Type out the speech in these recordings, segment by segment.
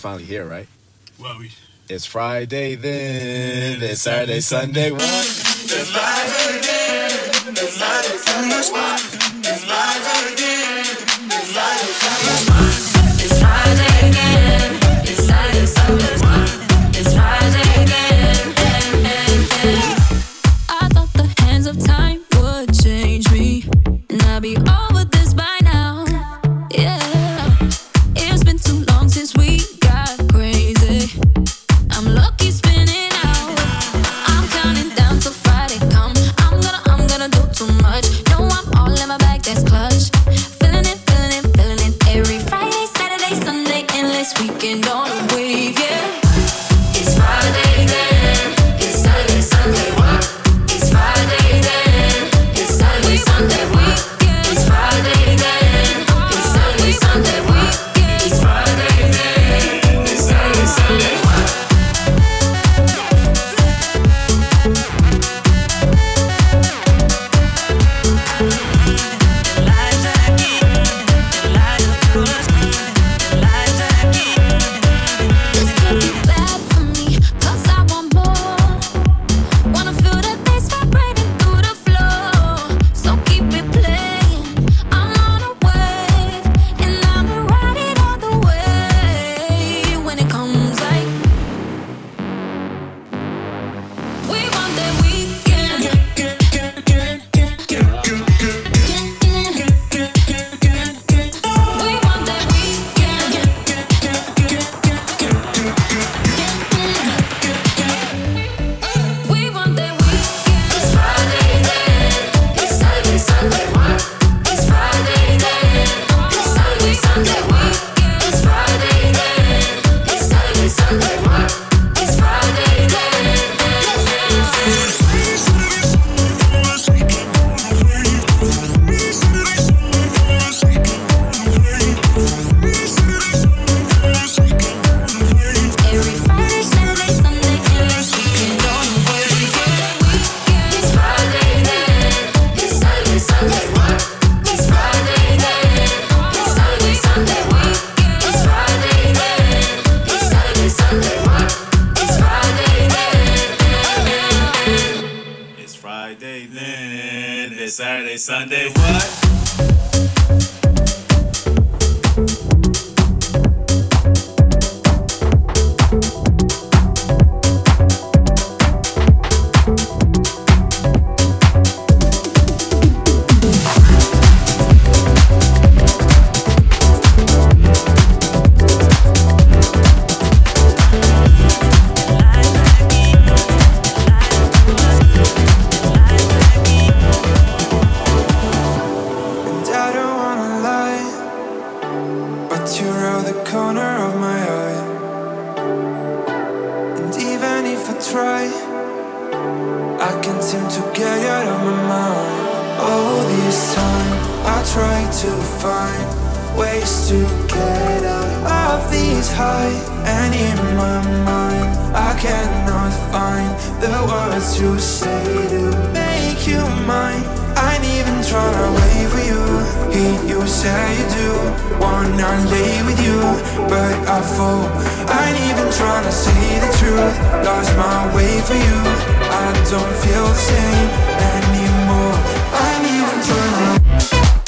finally here, right? Well, we. It's Friday then. It's Saturday, Sunday. What? It's Friday again. It's Saturday, Sunday. What? It's Friday to find ways to get out of these highs. And in my mind, I cannot find the words to say to make you mine. I ain't even trying to wait for you. Hear you say you do. Wanna lay with you, but I fall. I ain't even trying to say the truth. Lost my way for you. I don't feel the same anymore. I ain't even tryna.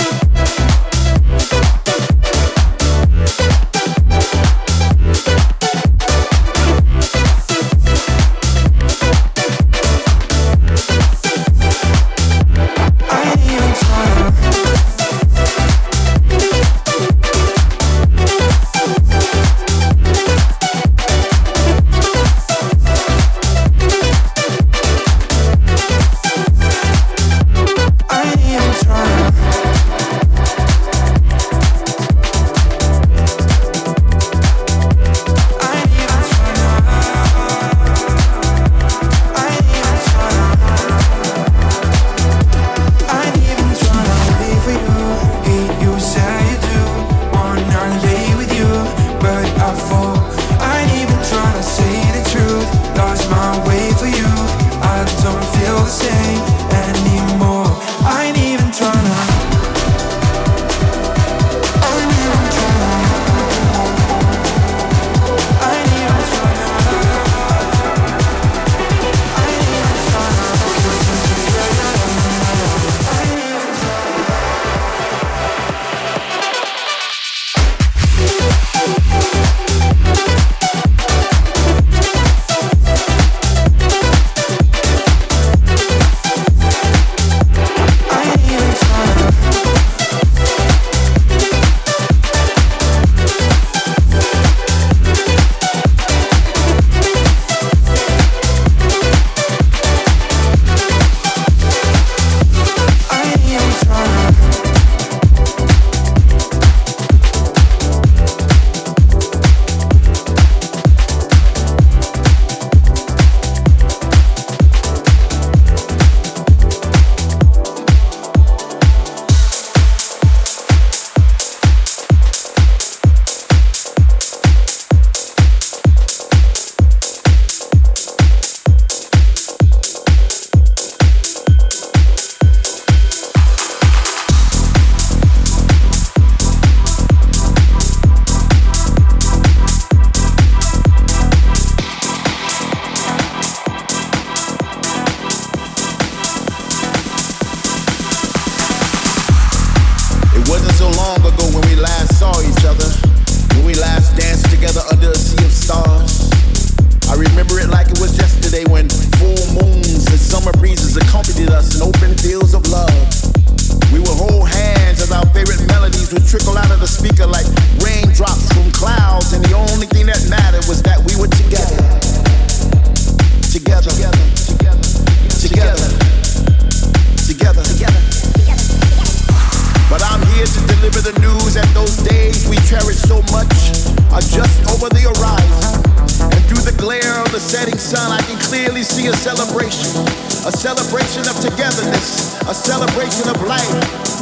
togetherness, a celebration of life.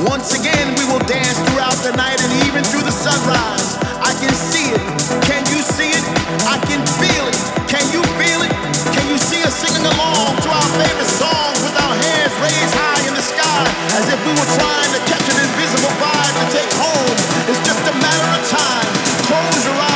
Once again, we will dance throughout the night and even through the sunrise. I can see it. Can you see it? I can feel it. Can you feel it? Can you see us singing along to our favorite songs with our hands raised high in the sky as if we were trying to catch an invisible vibe to take home? It's just a matter of time. Close your eyes.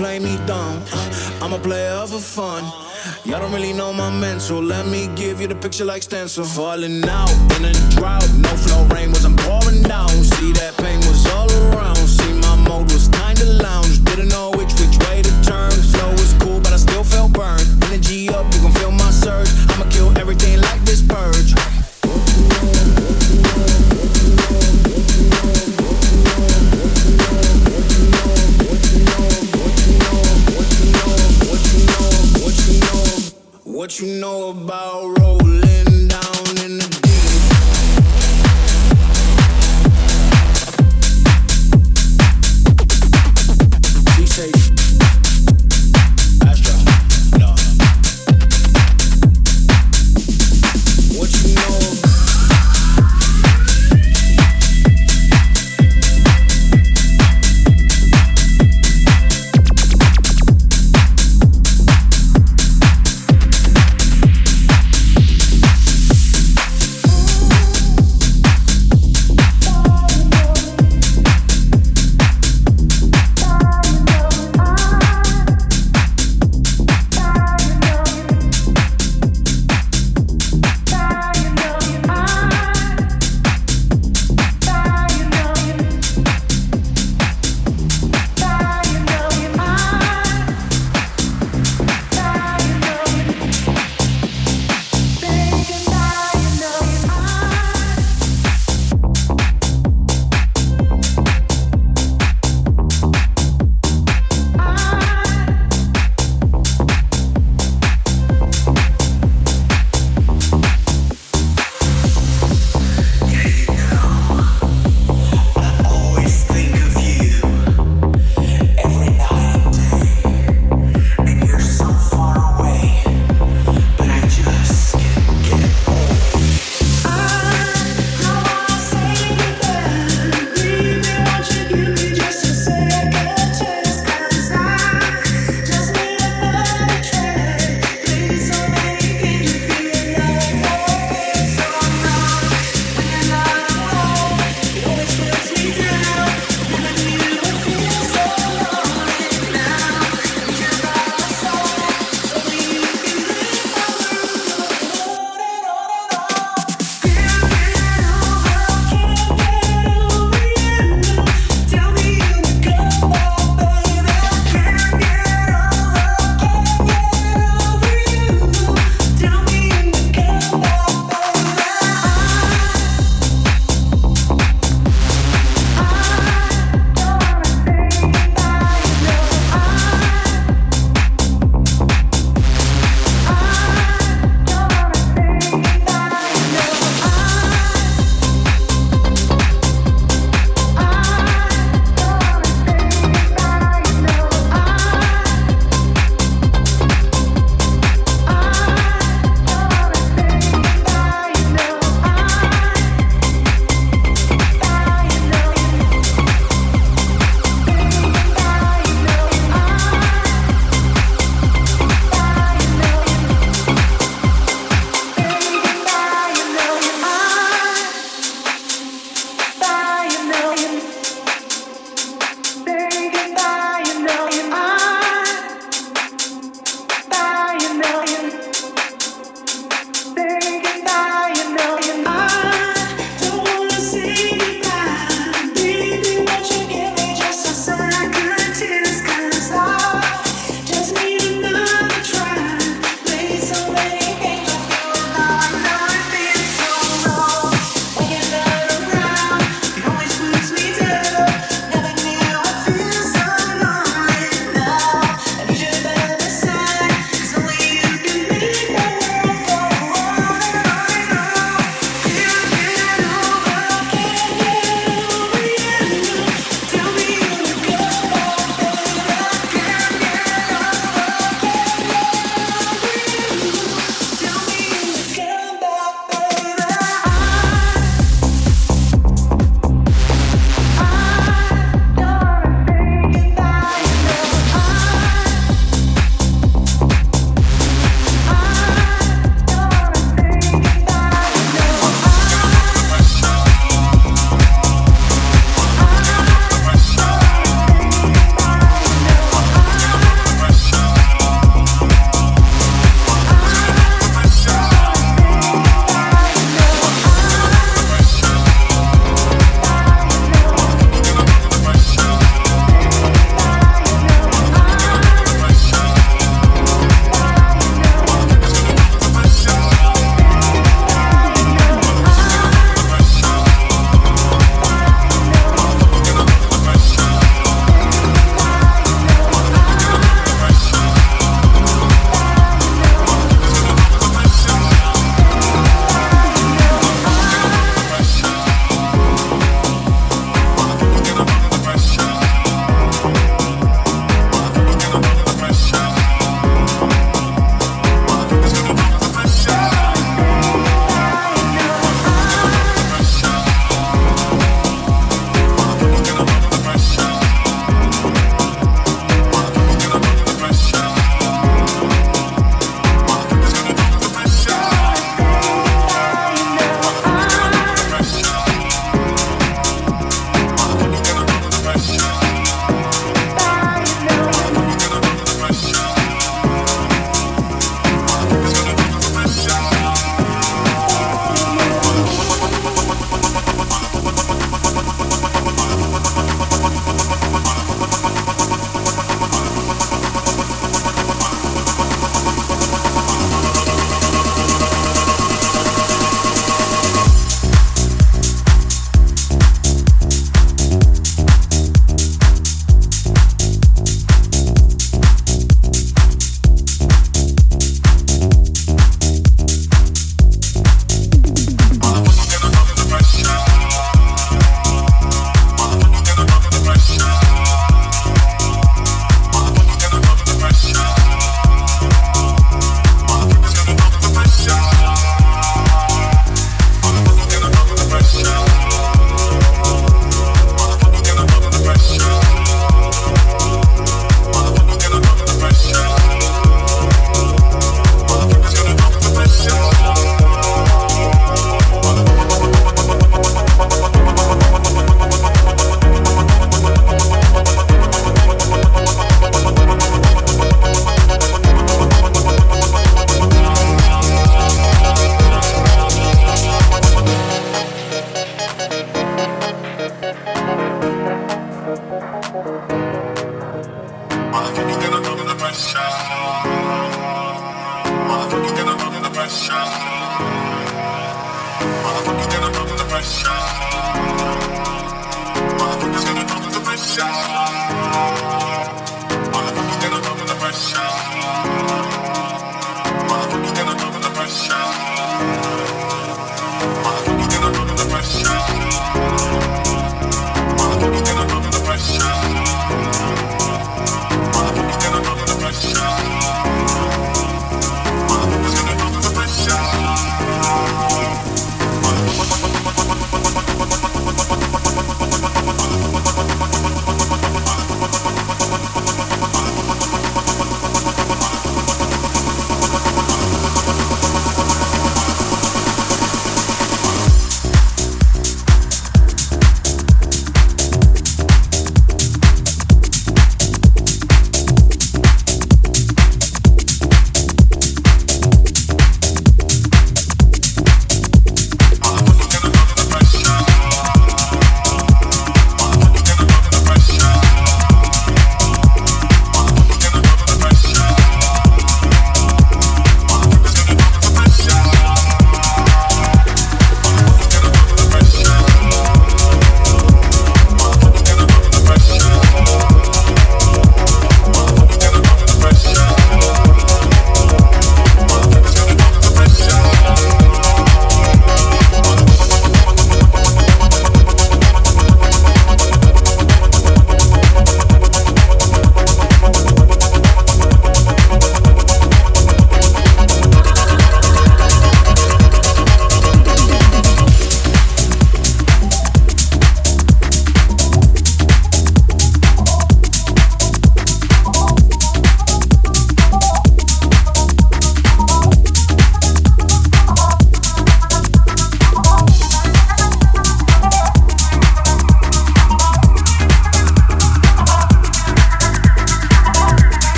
Playing me dumb. Uh, I'm a player for fun. Y'all don't really know my mental. Let me give you the picture like stencil. Falling out in a drought, no flow rain wasn't pouring down. See that pain was all around.